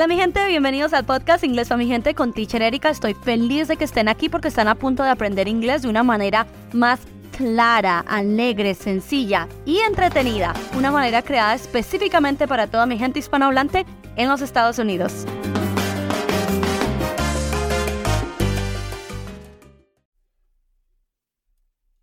Hola mi gente, bienvenidos al podcast Inglés para mi gente con Teacher Erika. Estoy feliz de que estén aquí porque están a punto de aprender inglés de una manera más clara, alegre, sencilla y entretenida. Una manera creada específicamente para toda mi gente hispanohablante en los Estados Unidos.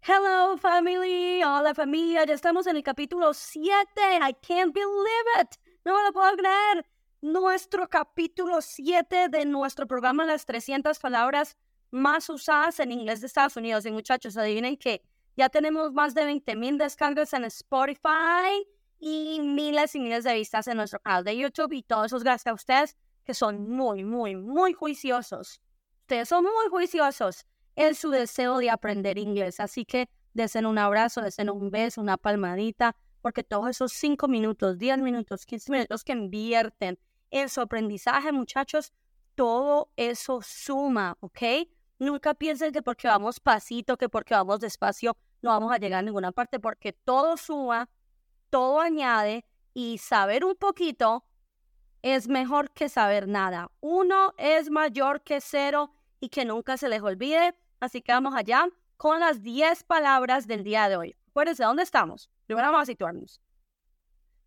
Hello family, hola familia, ya estamos en el capítulo 7. I can't believe it. No me lo puedo creer nuestro capítulo 7 de nuestro programa Las 300 palabras más usadas en inglés de Estados Unidos. Y muchachos, adivinen que ya tenemos más de 20 mil descargas en Spotify y miles y miles de vistas en nuestro canal de YouTube. Y todo eso es gracias a ustedes que son muy, muy, muy juiciosos. Ustedes son muy juiciosos en su deseo de aprender inglés. Así que desen un abrazo, desen un beso, una palmadita, porque todos esos 5 minutos, 10 minutos, 15 minutos que invierten en su aprendizaje, muchachos, todo eso suma, ¿ok? Nunca piensen que porque vamos pasito, que porque vamos despacio, no vamos a llegar a ninguna parte, porque todo suma, todo añade y saber un poquito es mejor que saber nada. Uno es mayor que cero y que nunca se les olvide. Así que vamos allá con las 10 palabras del día de hoy. Acuérdense, ¿dónde estamos? Primero vamos a situarnos.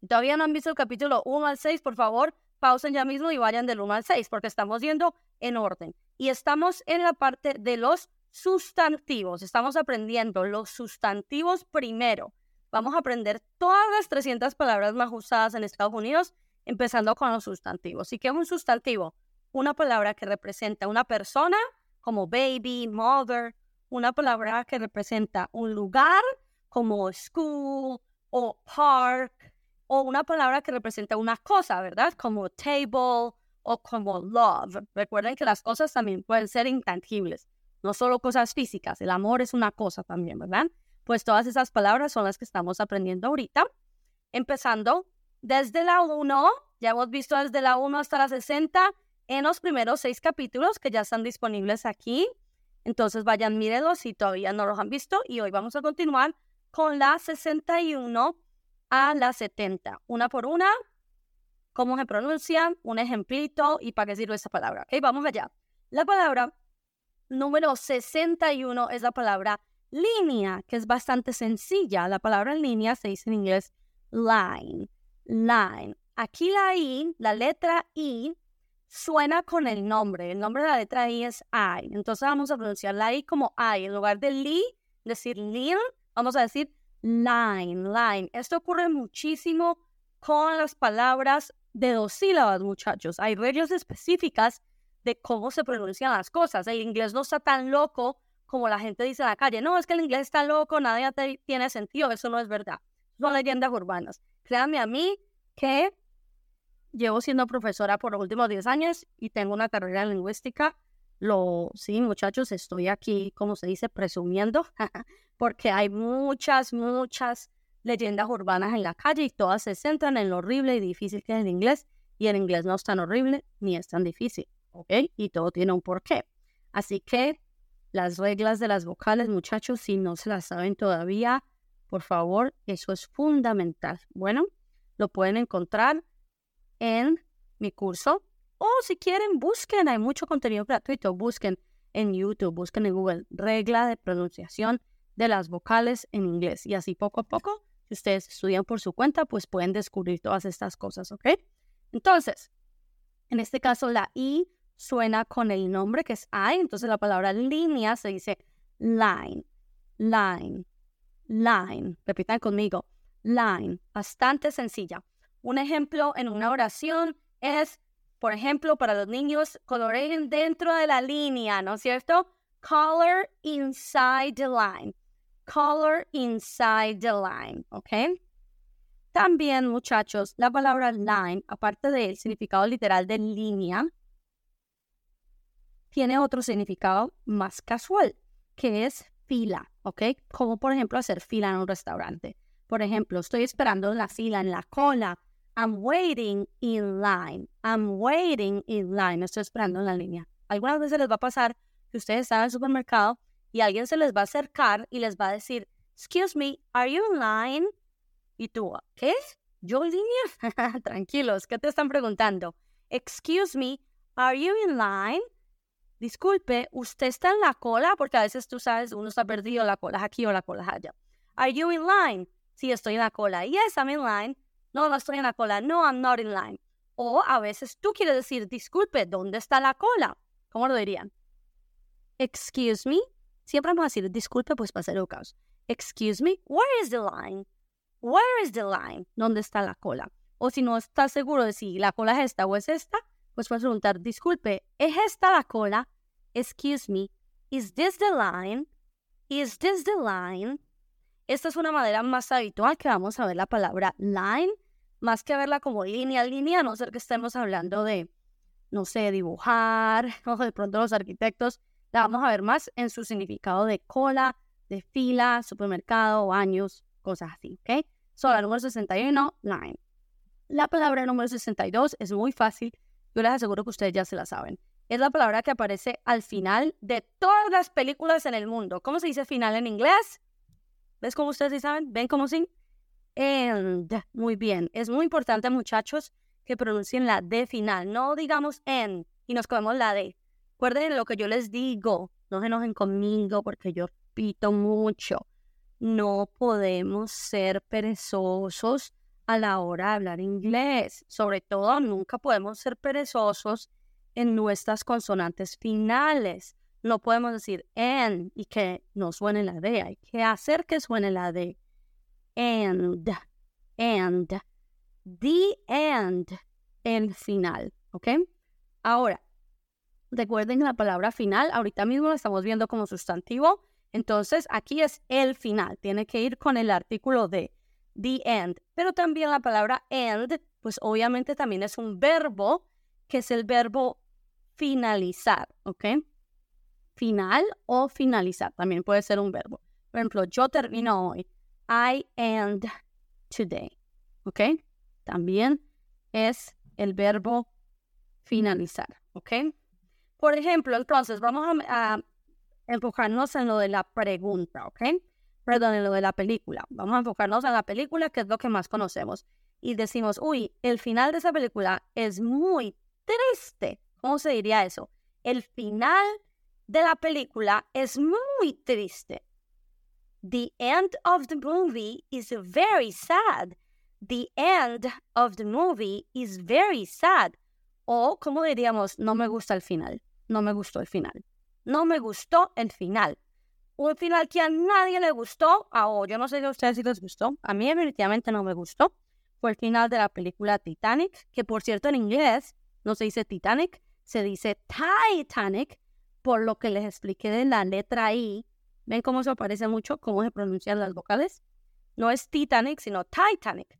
Todavía no han visto el capítulo 1 al 6, por favor, pausen ya mismo y vayan del 1 al 6, porque estamos yendo en orden. Y estamos en la parte de los sustantivos. Estamos aprendiendo los sustantivos primero. Vamos a aprender todas las 300 palabras más usadas en Estados Unidos, empezando con los sustantivos. ¿Y qué es un sustantivo? Una palabra que representa una persona, como baby, mother, una palabra que representa un lugar, como school o park, o una palabra que representa una cosa, ¿verdad? Como table o como love. Recuerden que las cosas también pueden ser intangibles, no solo cosas físicas. El amor es una cosa también, ¿verdad? Pues todas esas palabras son las que estamos aprendiendo ahorita. Empezando desde la 1, ya hemos visto desde la 1 hasta la 60 en los primeros seis capítulos que ya están disponibles aquí. Entonces vayan, mírenlos si todavía no los han visto. Y hoy vamos a continuar con la 61 a la 70. Una por una, cómo se pronuncia, un ejemplito y para qué sirve esta palabra. Ok, vamos allá. La palabra número 61 es la palabra línea, que es bastante sencilla. La palabra línea se dice en inglés line, line. Aquí la I, la letra I, suena con el nombre. El nombre de la letra I es I. Entonces vamos a pronunciar la I como I. En lugar de li, decir lin, vamos a decir line, line. Esto ocurre muchísimo con las palabras de dos sílabas, muchachos. Hay reglas específicas de cómo se pronuncian las cosas. El inglés no está tan loco como la gente dice en la calle. No, es que el inglés está loco, nada tiene sentido. Eso no es verdad. Son leyendas urbanas. Créanme a mí que llevo siendo profesora por los últimos 10 años y tengo una carrera en lingüística lo, sí, muchachos, estoy aquí, como se dice, presumiendo, porque hay muchas, muchas leyendas urbanas en la calle y todas se centran en lo horrible y difícil que es el inglés. Y el inglés no es tan horrible ni es tan difícil, ¿ok? Y todo tiene un porqué. Así que las reglas de las vocales, muchachos, si no se las saben todavía, por favor, eso es fundamental. Bueno, lo pueden encontrar en mi curso o si quieren, busquen, hay mucho contenido gratuito, busquen en YouTube, busquen en Google regla de pronunciación de las vocales en inglés. Y así poco a poco, si ustedes estudian por su cuenta, pues pueden descubrir todas estas cosas, ¿ok? Entonces, en este caso la I suena con el nombre que es I, entonces la palabra línea se dice line, line, line. Repitan conmigo, line, bastante sencilla. Un ejemplo en una oración es por ejemplo, para los niños, coloreen dentro de la línea, ¿no es cierto? Color inside the line. Color inside the line, ¿ok? También, muchachos, la palabra line, aparte del significado literal de línea, tiene otro significado más casual, que es fila, ¿ok? Como por ejemplo hacer fila en un restaurante. Por ejemplo, estoy esperando en la fila, en la cola I'm waiting in line. I'm waiting in line. Estoy esperando en la línea. Algunas veces les va a pasar que ustedes están en el supermercado y alguien se les va a acercar y les va a decir, Excuse me, are you in line? Y tú, ¿qué? ¿Yo en línea? Tranquilos, ¿qué te están preguntando? Excuse me, are you in line? Disculpe, ¿usted está en la cola? Porque a veces tú sabes, uno está perdido, la cola es aquí o la cola es allá. Are you in line? Sí, estoy en la cola. Yes, I'm in line. No, no estoy en la cola. No, I'm not in line. O a veces tú quieres decir, disculpe, ¿dónde está la cola? ¿Cómo lo dirían? Excuse me. Siempre vamos a decir, disculpe, pues para ser educados. Excuse me, where is the line? Where is the line? ¿Dónde está la cola? O si no estás seguro de si la cola es esta o es esta, pues puedes preguntar, disculpe, ¿es esta la cola? Excuse me, is this the line? Is this the line? Esta es una manera más habitual que vamos a ver la palabra line, más que verla como línea, línea, a no ser que estemos hablando de, no sé, dibujar, o de pronto los arquitectos, la vamos a ver más en su significado de cola, de fila, supermercado, baños, cosas así, ¿ok? So, la número 61, line. La palabra número 62 es muy fácil, yo les aseguro que ustedes ya se la saben. Es la palabra que aparece al final de todas las películas en el mundo. ¿Cómo se dice final en inglés? ¿Ves cómo ustedes sí saben? ¿Ven cómo sí? And. Muy bien. Es muy importante, muchachos, que pronuncien la D final. No digamos en y nos comemos la D. Recuerden lo que yo les digo. No se enojen conmigo porque yo repito mucho. No podemos ser perezosos a la hora de hablar inglés. Sobre todo, nunca podemos ser perezosos en nuestras consonantes finales. No podemos decir en y que no suene la D. Hay que hacer que suene la D. And, and, the end, el final. ¿Ok? Ahora, recuerden la palabra final, ahorita mismo la estamos viendo como sustantivo. Entonces, aquí es el final. Tiene que ir con el artículo de the end. Pero también la palabra end, pues obviamente también es un verbo, que es el verbo finalizar. ¿Ok? Final o finalizar. También puede ser un verbo. Por ejemplo, yo termino hoy. I end today. ¿Ok? También es el verbo finalizar. ¿Ok? Por ejemplo, entonces vamos a, enfocarnos en lo de la pregunta. ¿Ok? Perdón, en lo de la película. Vamos a enfocarnos en la película, que es lo que más conocemos. Y decimos, uy, el final de esa película es muy triste. ¿Cómo se diría eso? El final de la película es muy triste. The end of the movie is very sad. The end of the movie is very sad. O, como diríamos, no me gusta el final. No me gustó el final. No me gustó el final. Un final que a nadie le gustó. Oh, yo no sé si a ustedes si les gustó. A mí definitivamente no me gustó. Fue el final de la película Titanic, que por cierto en inglés no se dice Titanic, se dice Titanic, por lo que les expliqué de la letra I. ¿Ven cómo se parece mucho? ¿Cómo se pronuncian las vocales? No es Titanic, sino Titanic.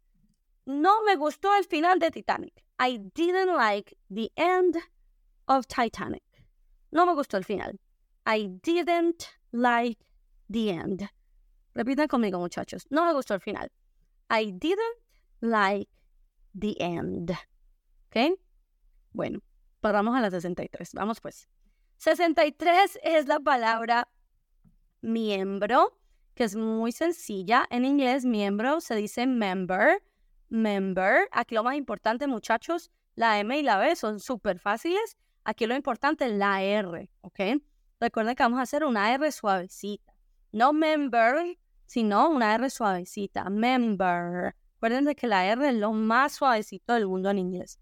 No me gustó el final de Titanic. I didn't like the end of Titanic. No me gustó el final. I didn't like the end. Repitan conmigo, muchachos. No me gustó el final. I didn't like the end. ¿Ok? Bueno, paramos a las 63. Vamos pues. 63 es la palabra miembro, que es muy sencilla. En inglés, miembro se dice member. Member. Aquí lo más importante, muchachos, la M y la B son súper fáciles. Aquí lo importante es la R, ¿ok? Recuerden que vamos a hacer una R suavecita. No member, sino una R suavecita. Member. Recuerden que la R es lo más suavecito del mundo en inglés.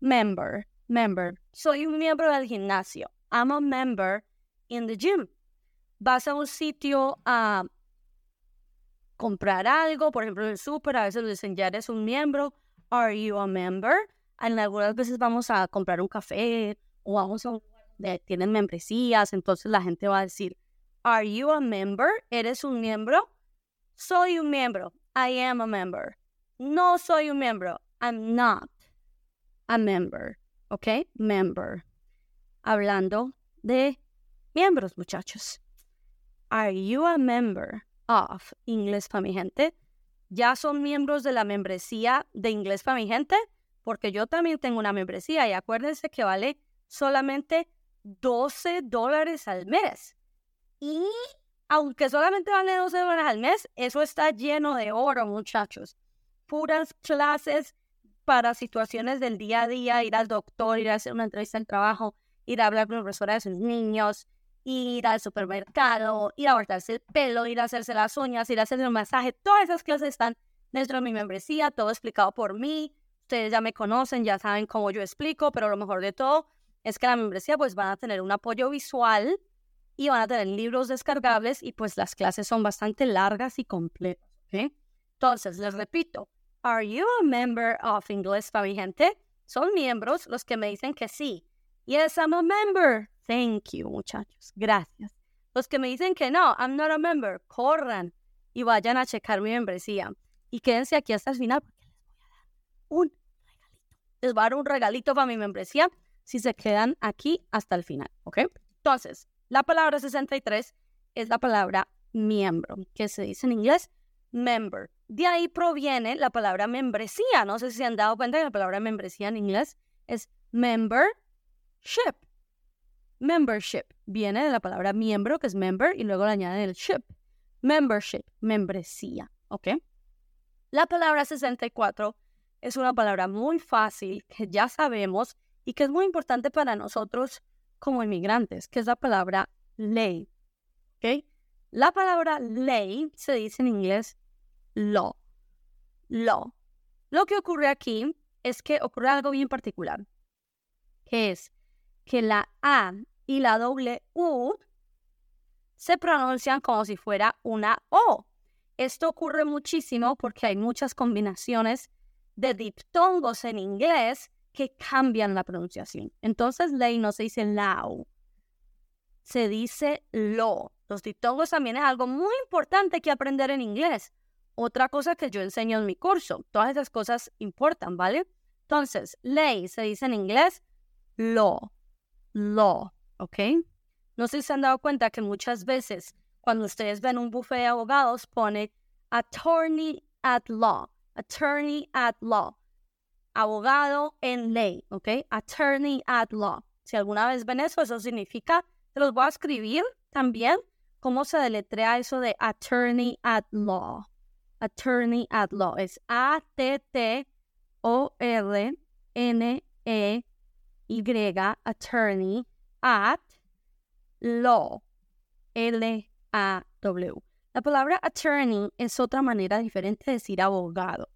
Member, member. Soy un miembro del gimnasio. I'm a member in the gym. Vas a un sitio a comprar algo, por ejemplo, en el súper, a veces dicen, ya eres un miembro. Are you a member? En algunas veces vamos a comprar un café o vamos a un tienen membresías, entonces la gente va a decir, Are you a member? ¿Eres un miembro? Soy un miembro. I am a member. No soy un miembro. I'm not a member. ¿Ok? Member hablando de miembros, muchachos. Are you a member of Inglés para mi gente? ¿Ya son miembros de la membresía de Inglés para mi gente? Porque yo también tengo una membresía y acuérdense que vale solamente 12 dólares al mes. Y aunque solamente vale 12 dólares al mes, eso está lleno de oro, muchachos. Puras clases para situaciones del día a día, ir al doctor, ir a hacer una entrevista en trabajo, ir a hablar con la profesora de sus niños, ir al supermercado, ir a cortarse el pelo, ir a hacerse las uñas, ir a hacerse un masaje. Todas esas clases están dentro de mi membresía, todo explicado por mí. Ustedes ya me conocen, ya saben cómo yo explico, pero lo mejor de todo es que la membresía pues van a tener un apoyo visual y van a tener libros descargables y pues las clases son bastante largas y completas. Entonces, les repito, ¿Are you a member of English para mi gente? Son miembros los que me dicen que sí. Yes, I'm a member. Thank you, muchachos. Gracias. Los que me dicen que no, I'm not a member, corran y vayan a checar mi membresía. Y quédense aquí hasta el final porque les voy a dar un regalito. Les voy a dar un regalito para mi membresía si se quedan aquí hasta el final, ¿ok? Entonces, la palabra 63 es la palabra miembro, que se dice en inglés member. De ahí proviene la palabra membresía. No sé si se han dado cuenta que la palabra membresía en inglés es membership. Membership viene de la palabra miembro, que es member, y luego le añaden el ship. Membership, membresía. ¿Ok? La palabra 64 es una palabra muy fácil que ya sabemos y que es muy importante para nosotros como inmigrantes, que es la palabra ley. ¿Ok? La palabra ley se dice en inglés law. Law. Lo que ocurre aquí es que ocurre algo bien particular, que es que la A y la doble U se pronuncian como si fuera una O. Esto ocurre muchísimo porque hay muchas combinaciones de diptongos en inglés que cambian la pronunciación. Entonces, ley no se dice lao, se dice lo. Los diptongos también es algo muy importante que aprender en inglés otra cosa que yo enseño en mi curso. Todas esas cosas importan, ¿vale? Entonces, ley se dice en inglés law, law, ¿ok? No sé si se han dado cuenta que muchas veces cuando ustedes ven un buffet de abogados pone attorney at law, attorney at law, abogado en ley, ¿ok? Attorney at law. Si alguna vez ven eso, eso significa, se los voy a escribir también, cómo se deletrea eso de attorney at law attorney at law. Es A-T-T-O-R-N-E-Y, attorney at law. L-A-W. La palabra attorney es otra manera diferente de decir abogado.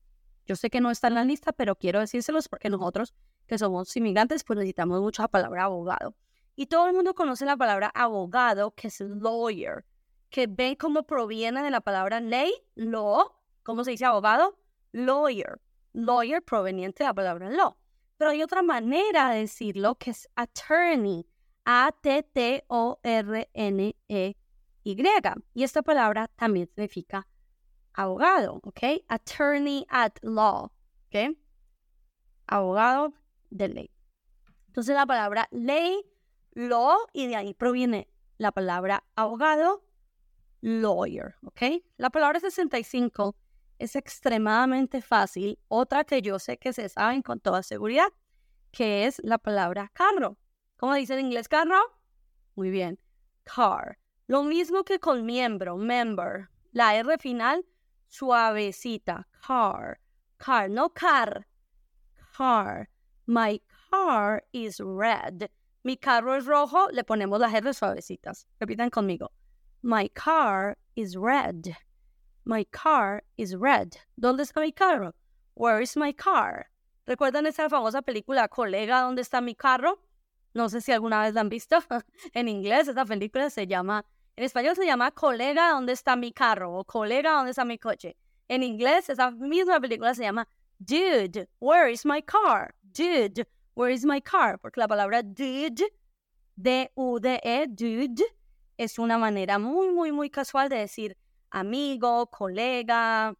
Yo sé que no está en la lista, pero quiero decírselos porque nosotros, que somos inmigrantes, pues necesitamos mucho la palabra abogado. Y todo el mundo conoce la palabra abogado, que es lawyer, que ven cómo proviene de la palabra ley, law, ¿Cómo se dice abogado? Lawyer. Lawyer proveniente de la palabra law. Pero hay otra manera de decirlo que es attorney. A-T-T-O-R-N-E-Y. Y esta palabra también significa abogado, ¿ok? Attorney at law, ¿ok? Abogado de ley. Entonces la palabra ley, law, y de ahí proviene la palabra abogado, lawyer, ¿ok? La palabra 65 es extremadamente fácil. Otra que yo sé que se saben con toda seguridad, que es la palabra carro. ¿Cómo dice en inglés carro? Muy bien, car. Lo mismo que con miembro, member. La R final, suavecita, car. Car, no car. Car. My car is red. Mi carro es rojo, le ponemos las R suavecitas. Repitan conmigo. My car is red. My car is red. ¿Dónde está mi carro? Where is my car? ¿Recuerdan esa famosa película Colega, ¿dónde está mi carro? No sé si alguna vez la han visto. en inglés esa película se llama, en español se llama Colega, ¿dónde está mi carro? O Colega, ¿dónde está mi coche? En inglés esa misma película se llama Dude, where is my car? Dude, where is my car? Porque la palabra dude, D-U-D-E, dude, es una manera muy, muy, muy casual de decir amigo, colega.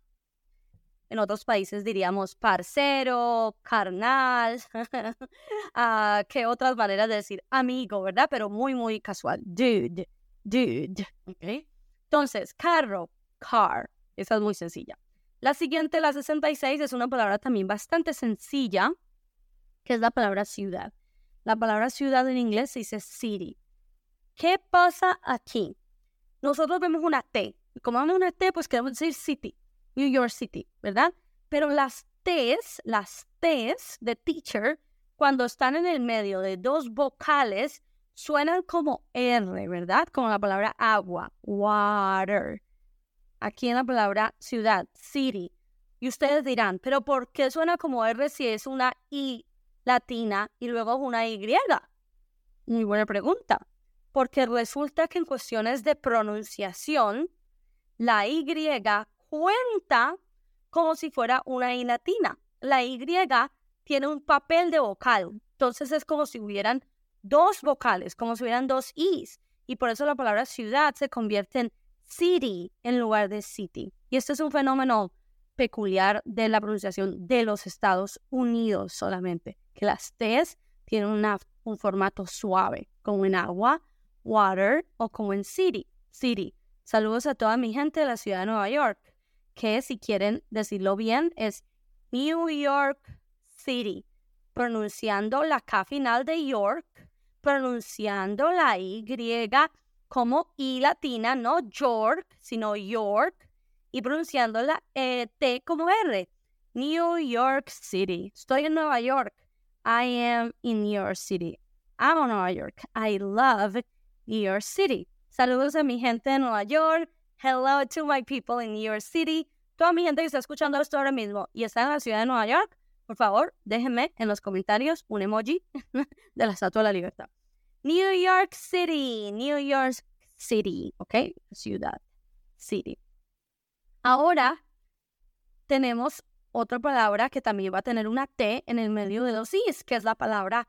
En otros países diríamos parcero, carnal. uh, ¿Qué otras maneras de decir amigo, verdad? Pero muy, muy casual. Dude, dude. Okay. Entonces, carro, car. Esa es muy sencilla. La siguiente, la 66, es una palabra también bastante sencilla, que es la palabra ciudad. La palabra ciudad en inglés se dice city. ¿Qué pasa aquí? Nosotros vemos una T, como una T, pues queremos decir city, New York City, ¿verdad? Pero las T's, las T's de teacher, cuando están en el medio de dos vocales, suenan como R, ¿verdad? Como la palabra agua, water. Aquí en la palabra ciudad, city. Y ustedes dirán, pero ¿por qué suena como R si es una I latina y luego una Y? Muy buena pregunta. Porque resulta que en cuestiones de pronunciación, la Y cuenta como si fuera una I latina. La Y tiene un papel de vocal. Entonces es como si hubieran dos vocales, como si hubieran dos Is. Y por eso la palabra ciudad se convierte en city en lugar de city. Y este es un fenómeno peculiar de la pronunciación de los Estados Unidos solamente, que las T's tienen un formato suave, como en agua, water o como en city, city. Saludos a toda mi gente de la ciudad de Nueva York, que si quieren decirlo bien es New York City, pronunciando la K final de York, pronunciando la Y como I latina, no York, sino York, y pronunciando la e, T como R. New York City. Estoy en Nueva York. I am in New York City. Amo Nueva York. I love New York City. Saludos a mi gente de Nueva York. Hello to my people in New York City. Toda mi gente que está escuchando esto ahora mismo y está en la ciudad de Nueva York, por favor, déjenme en los comentarios un emoji de la Estatua de la Libertad. New York City, New York City, ¿ok? Ciudad, city. Ahora tenemos otra palabra que también va a tener una T en el medio de los Is, que es la palabra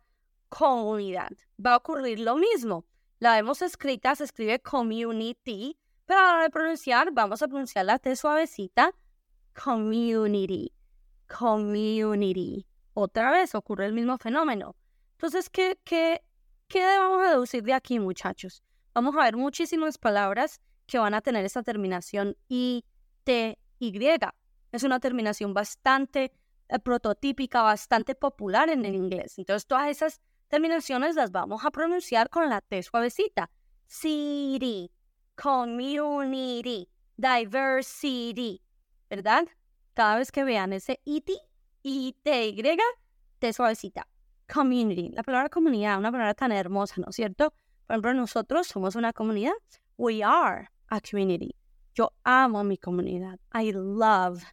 comunidad. Va a ocurrir lo mismo. La vemos escrita, se escribe community, pero a la hora de pronunciar, vamos a pronunciar la T suavecita, community, community. Otra vez ocurre el mismo fenómeno. Entonces, ¿qué, qué ¿Qué a deducir de aquí, muchachos? Vamos a ver muchísimas palabras que van a tener esta terminación I, T, Y. Es una terminación bastante eh, prototípica, bastante popular en el inglés. Entonces, todas esas terminaciones las vamos a pronunciar con la T suavecita. City, community, diversity, ¿verdad? Cada vez que vean ese IT, I, T, Y, T suavecita community. La palabra comunidad, una palabra tan hermosa, ¿no es cierto? Por ejemplo, nosotros somos una comunidad. We are a community. Yo amo mi comunidad. I love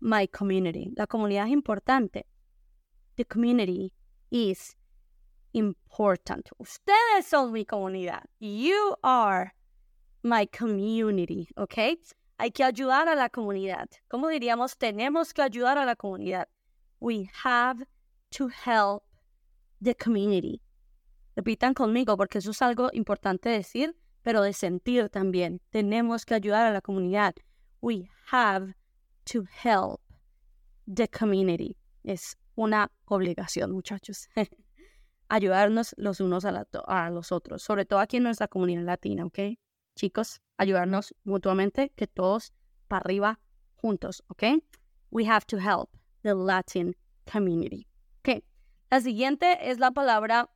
my community. La comunidad es importante. The community is important. Ustedes son mi comunidad. You are my community, ¿ok? Hay que ayudar a la comunidad. ¿Cómo diríamos? Tenemos que ayudar a la comunidad. We have to help the community. Repitan conmigo porque eso es algo importante decir, pero de sentir también. Tenemos que ayudar a la comunidad. We have to help the community. Es una obligación, muchachos. Ayudarnos los unos a, los otros, sobre todo aquí en nuestra comunidad latina, ¿ok? Chicos, ayudarnos mutuamente, que todos para arriba juntos, ¿ok? We have to help the Latin community. ¿ok? La siguiente es la palabra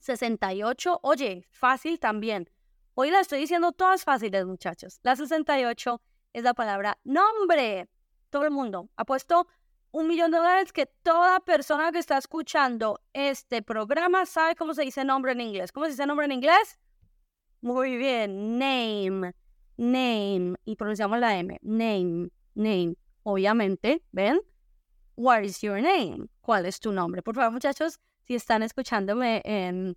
68. Oye, fácil también. Hoy la estoy diciendo todas fáciles, muchachos. La 68 es la palabra nombre. Todo el mundo ha puesto un millón de dólares que toda persona que está escuchando este programa sabe cómo se dice nombre en inglés. ¿Cómo se dice nombre en inglés? Muy bien, name, name. Y pronunciamos la M, name, name. Obviamente, ¿ven? What is your name? ¿Cuál es tu nombre? Por favor, muchachos, si están escuchándome en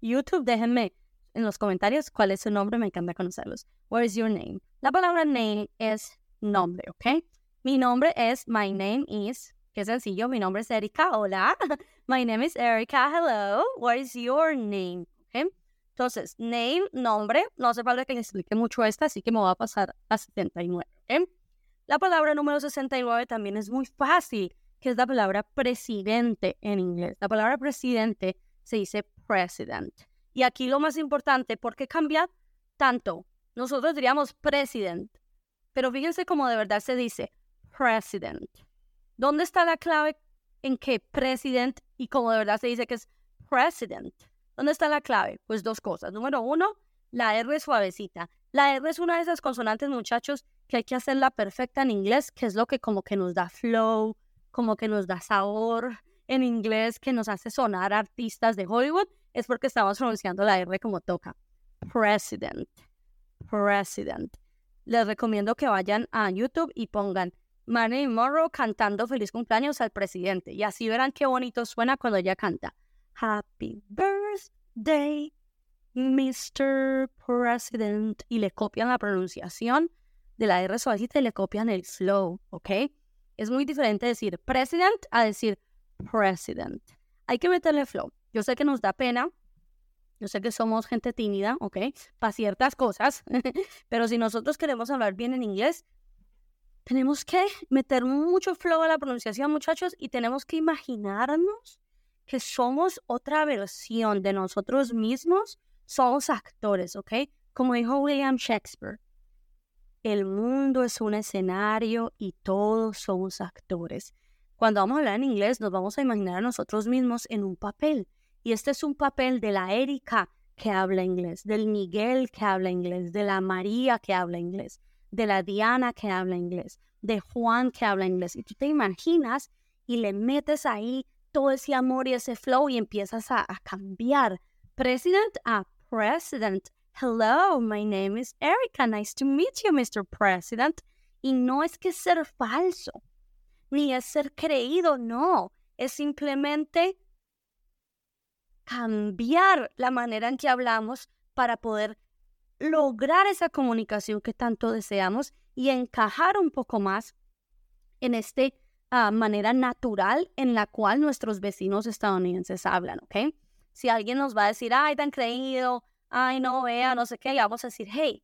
YouTube, déjenme en los comentarios cuál es su nombre, me encanta conocerlos. What is your name? La palabra name es nombre, ¿ok? Mi nombre es, my name is, qué sencillo, mi nombre es Erika, hola. My name is Erika, hello. What is your name? ¿Ok? Entonces, name, nombre, no hace falta que explique mucho esta, así que me voy a pasar a 79, ¿ok? La palabra número 69 también es muy fácil, que es la palabra presidente en inglés. La palabra presidente se dice president. Y aquí lo más importante, ¿por qué cambia tanto? Nosotros diríamos president, pero fíjense cómo de verdad se dice president. ¿Dónde está la clave en que president y cómo de verdad se dice que es president? ¿Dónde está la clave? Pues dos cosas. Número uno, la R suavecita. La R es una de esas consonantes, muchachos, que hay que hacerla perfecta en inglés, que es lo que como que nos da flow, como que nos da sabor en inglés, que nos hace sonar artistas de Hollywood, es porque estamos pronunciando la R como toca. President. President. Les recomiendo que vayan a YouTube y pongan Marilyn Monroe cantando feliz cumpleaños al presidente. Y así verán qué bonito suena cuando ella canta. Happy birthday, Mr. President. Y le copian la pronunciación de la R suavecita y le copian el slow, ¿ok? Es muy diferente decir president a decir president. Hay que meterle flow. Yo sé que nos da pena. Yo sé que somos gente tímida, ¿ok? Para ciertas cosas. Pero si nosotros queremos hablar bien en inglés, tenemos que meter mucho flow a la pronunciación, muchachos, y tenemos que imaginarnos que somos otra versión de nosotros mismos. Somos actores, ¿ok? Como dijo William Shakespeare, el mundo es un escenario y todos somos actores. Cuando vamos a hablar en inglés, nos vamos a imaginar a nosotros mismos en un papel. Y este es un papel de la Erika que habla inglés, del Miguel que habla inglés, de la María que habla inglés, de la Diana que habla inglés, de Juan que habla inglés. Y tú te imaginas y le metes ahí todo ese amor y ese flow y empiezas a, cambiar. President a president Hello, my name is Erica. Nice to meet you, Mr. President. Y no es que ser falso, ni es ser creído, no. Es simplemente cambiar la manera en que hablamos para poder lograr esa comunicación que tanto deseamos y encajar un poco más en esta ah, manera natural en la cual nuestros vecinos estadounidenses hablan, ¿ok? Si alguien nos va a decir, ay, tan creído, ay, no vea, no sé qué, vamos a decir, hey,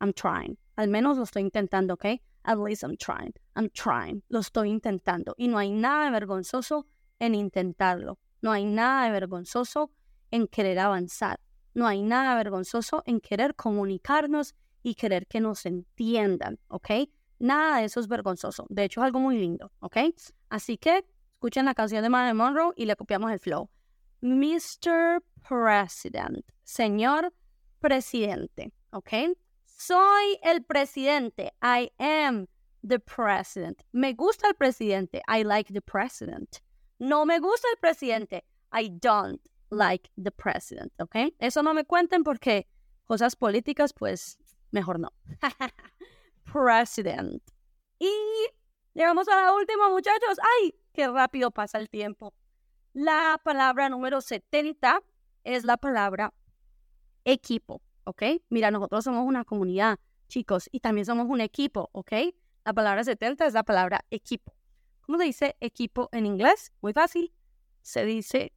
I'm trying. Al menos lo estoy intentando, ¿ok? At least I'm trying. I'm trying. Lo estoy intentando. Y no hay nada de vergonzoso en intentarlo. No hay nada de vergonzoso en querer avanzar. No hay nada vergonzoso en querer comunicarnos y querer que nos entiendan, ¿ok? Nada de eso es vergonzoso. De hecho, es algo muy lindo, ¿ok? Así que escuchen la canción de Marilyn Monroe y le copiamos el flow. Mr. President, señor presidente, ¿ok? Soy el presidente. I am the president. Me gusta el presidente. I like the president. No me gusta el presidente. I don't like the president, ¿ok? Eso no me cuenten porque cosas políticas, pues mejor no. president. Y llegamos a la última, muchachos. ¡Ay! ¡Qué rápido pasa el tiempo! La palabra número 70 es la palabra equipo, ¿ok? Mira, nosotros somos una comunidad, chicos, y también somos un equipo, ¿ok? La palabra 70 es la palabra equipo. ¿Cómo se dice equipo en inglés? Muy fácil. Se dice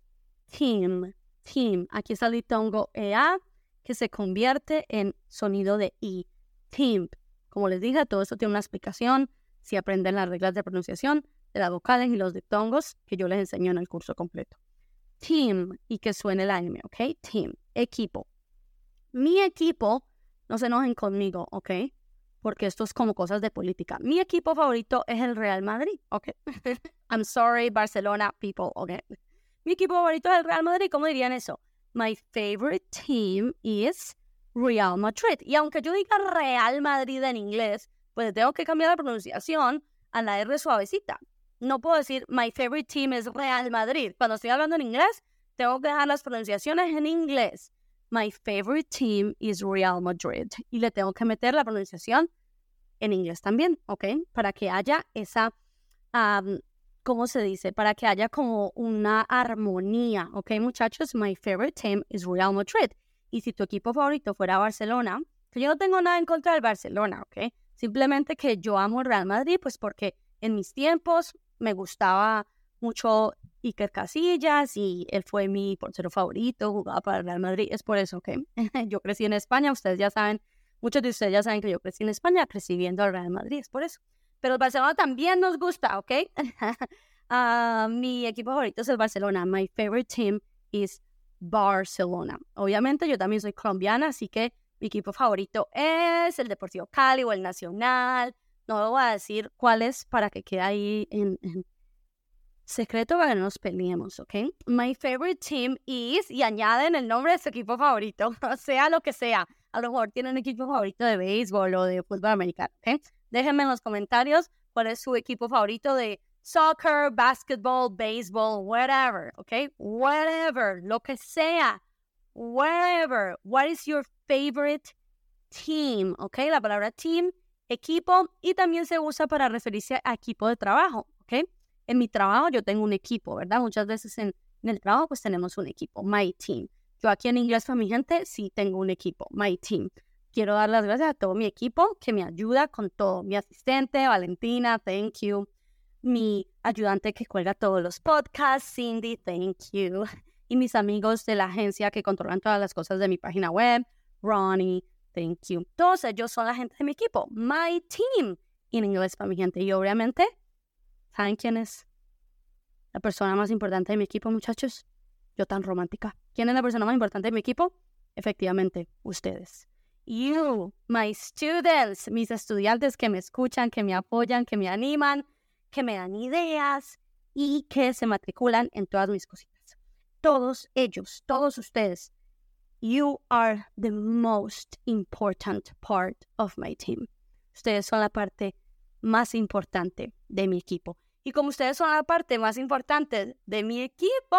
team, team. Aquí está el ditongo EA que se convierte en sonido de I. Team. Como les dije, todo esto tiene una explicación. Si aprenden las reglas de pronunciación, de las vocales y los diptongos que yo les enseño en el curso completo. Team y que suene la M, ¿ok? Team, equipo. Mi equipo, no se enojen conmigo, ¿ok? Porque esto es como cosas de política. Mi equipo favorito es el Real Madrid, ¿ok? I'm sorry, Barcelona people, ¿ok? Mi equipo favorito es el Real Madrid, ¿cómo dirían eso? My favorite team is Real Madrid. Y aunque yo diga Real Madrid en inglés, pues tengo que cambiar la pronunciación a la R suavecita no puedo decir my favorite team es Real Madrid. Cuando estoy hablando en inglés, tengo que dejar las pronunciaciones en inglés. My favorite team is Real Madrid. Y le tengo que meter la pronunciación en inglés también, ¿ok? Para que haya esa, ¿cómo se dice? Para que haya como una armonía, ¿ok, muchachos? My favorite team is Real Madrid. Y si tu equipo favorito fuera Barcelona, que yo no tengo nada en contra del Barcelona, ¿ok? Simplemente que yo amo Real Madrid, pues porque en mis tiempos me gustaba mucho Iker Casillas y él fue mi portero favorito, jugaba para Real Madrid. Es por eso que yo crecí en España. Ustedes ya saben, muchos de ustedes ya saben que yo crecí en España, crecí viendo al Real Madrid. Es por eso. Pero el Barcelona también nos gusta, ¿ok? uh, mi equipo favorito es el Barcelona. My favorite team is Barcelona. Obviamente yo también soy colombiana, así que mi equipo favorito es el Deportivo Cali o el Nacional no voy a decir cuál es para que quede ahí en, secreto para que no nos peleemos, ¿ok? My favorite team is, y añaden el nombre de su equipo favorito, sea lo que sea. A lo mejor tienen equipo favorito de béisbol o de fútbol americano, ¿ok? Déjenme en los comentarios cuál es su equipo favorito de soccer, basketball, baseball, whatever, ¿ok? Whatever, lo que sea, whatever. What is your favorite team? ¿Ok? La palabra team, equipo, y también se usa para referirse a equipo de trabajo, ¿ok? En mi trabajo yo tengo un equipo, ¿verdad? Muchas veces en, en el trabajo pues tenemos un equipo, my team. Yo aquí en inglés para mi gente sí tengo un equipo, my team. Quiero dar las gracias a todo mi equipo que me ayuda con todo. Mi asistente, Valentina, thank you mi ayudante que cuelga todos los podcasts, Cindy, thank you. Y mis amigos de la agencia que controlan todas las cosas de mi página web, Ronnie, thank you. Todos ellos son la gente de mi equipo, my team, en inglés para mi gente. Y obviamente, ¿saben quién es la persona más importante de mi equipo, muchachos? Yo tan romántica. ¿Quién es la persona más importante de mi equipo? Efectivamente, ustedes. You, my students, mis estudiantes que me escuchan, que me apoyan, que me animan, que me dan ideas y que se matriculan en todas mis cositas. Todos ellos, todos ustedes, you are the most important part of my team. Ustedes son la parte más importante de mi equipo. Y como ustedes son la parte más importante de mi equipo,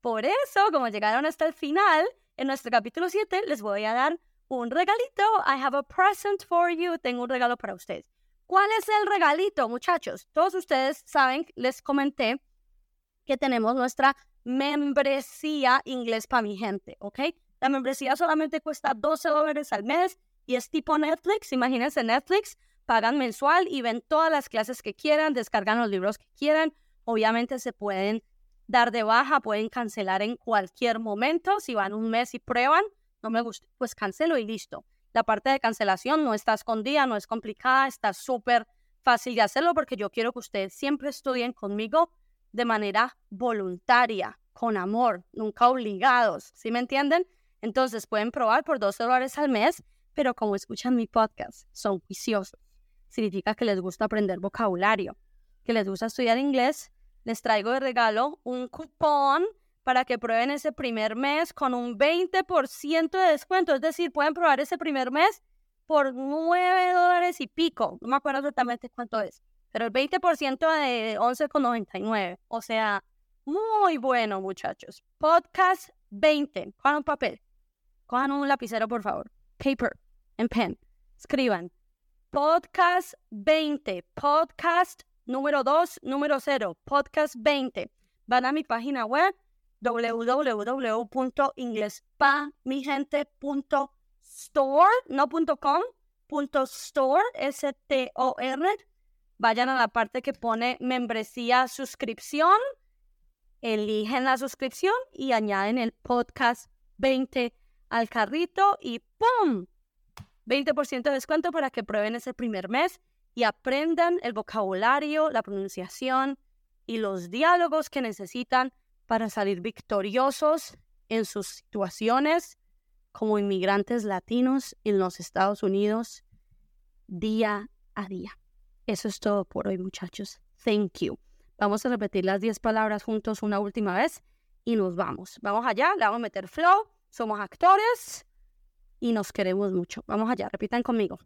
por eso, como llegaron hasta el final, en nuestro capítulo 7 les voy a dar un regalito. I have a present for you. Tengo un regalo para ustedes. ¿Cuál es el regalito, muchachos? Todos ustedes saben, les comenté que tenemos nuestra membresía inglés para mi gente, ¿ok? La membresía solamente cuesta 12 dólares al mes y es tipo Netflix. Imagínense Netflix, pagan mensual y ven todas las clases que quieran, descargan los libros que quieran. Obviamente se pueden dar de baja, pueden cancelar en cualquier momento. Si van un mes y prueban, no me gusta, pues cancelo y listo. La parte de cancelación no está escondida, no es complicada, está súper fácil de hacerlo porque yo quiero que ustedes siempre estudien conmigo de manera voluntaria, con amor, nunca obligados, ¿sí me entienden? Entonces pueden probar por 12 dólares al mes, pero como escuchan mi podcast, son juiciosos. Significa que les gusta aprender vocabulario, que les gusta estudiar inglés. Les traigo de regalo un cupón para que prueben ese primer mes con un 20% de descuento. Es decir, pueden probar ese primer mes por 9 dólares y pico. No me acuerdo exactamente cuánto es, pero el 20% de 11,99. O sea, muy bueno, muchachos. Podcast 20. Cojan un papel. Cojan un lapicero, por favor. Paper and pen. Escriban. Podcast 20. Podcast número 2, número 0. Podcast 20. Van a mi página web www.inglespamigente.store, no .com, .store, S-T-O-R. Vayan a la parte que pone membresía suscripción, eligen la suscripción y añaden el podcast 20 al carrito y ¡pum! 20% de descuento para que prueben ese primer mes y aprendan el vocabulario, la pronunciación y los diálogos que necesitan para salir victoriosos en sus situaciones como inmigrantes latinos en los Estados Unidos día a día. Eso es todo por hoy, muchachos. Thank you. Vamos a repetir las 10 palabras juntos una última vez y nos vamos. Vamos allá, le vamos a meter flow. Somos actores y nos queremos mucho. Vamos allá, repitan conmigo.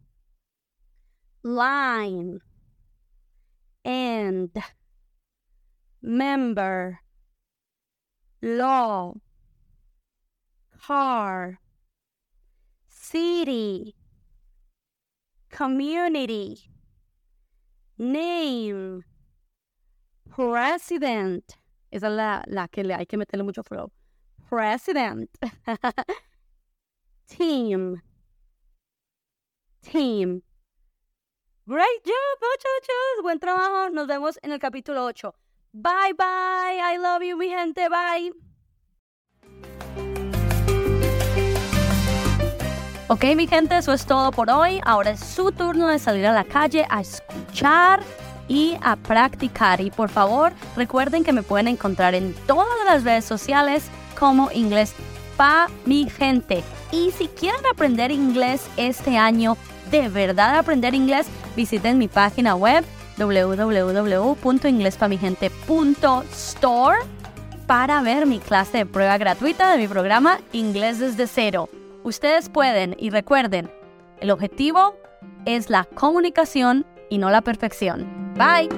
Line. End. Member law, car, city, community, name, president. Esa es la, la que le hay que meterle mucho flow. President. Team. Team. Great job, muchachos. Buen trabajo. Nos vemos en el capítulo 8. Bye bye. I love you, mi gente. Bye. Ok, mi gente, eso es todo por hoy. Ahora es su turno de salir a la calle a escuchar y a practicar. Y por favor, recuerden que me pueden encontrar en todas las redes sociales como inglés pa mi gente. Y si quieren aprender inglés este año, de verdad aprender inglés, visiten mi página web www.inglespamigente.store para ver mi clase de prueba gratuita de mi programa Inglés desde cero. Ustedes pueden y recuerden, el objetivo es la comunicación y no la perfección. Bye.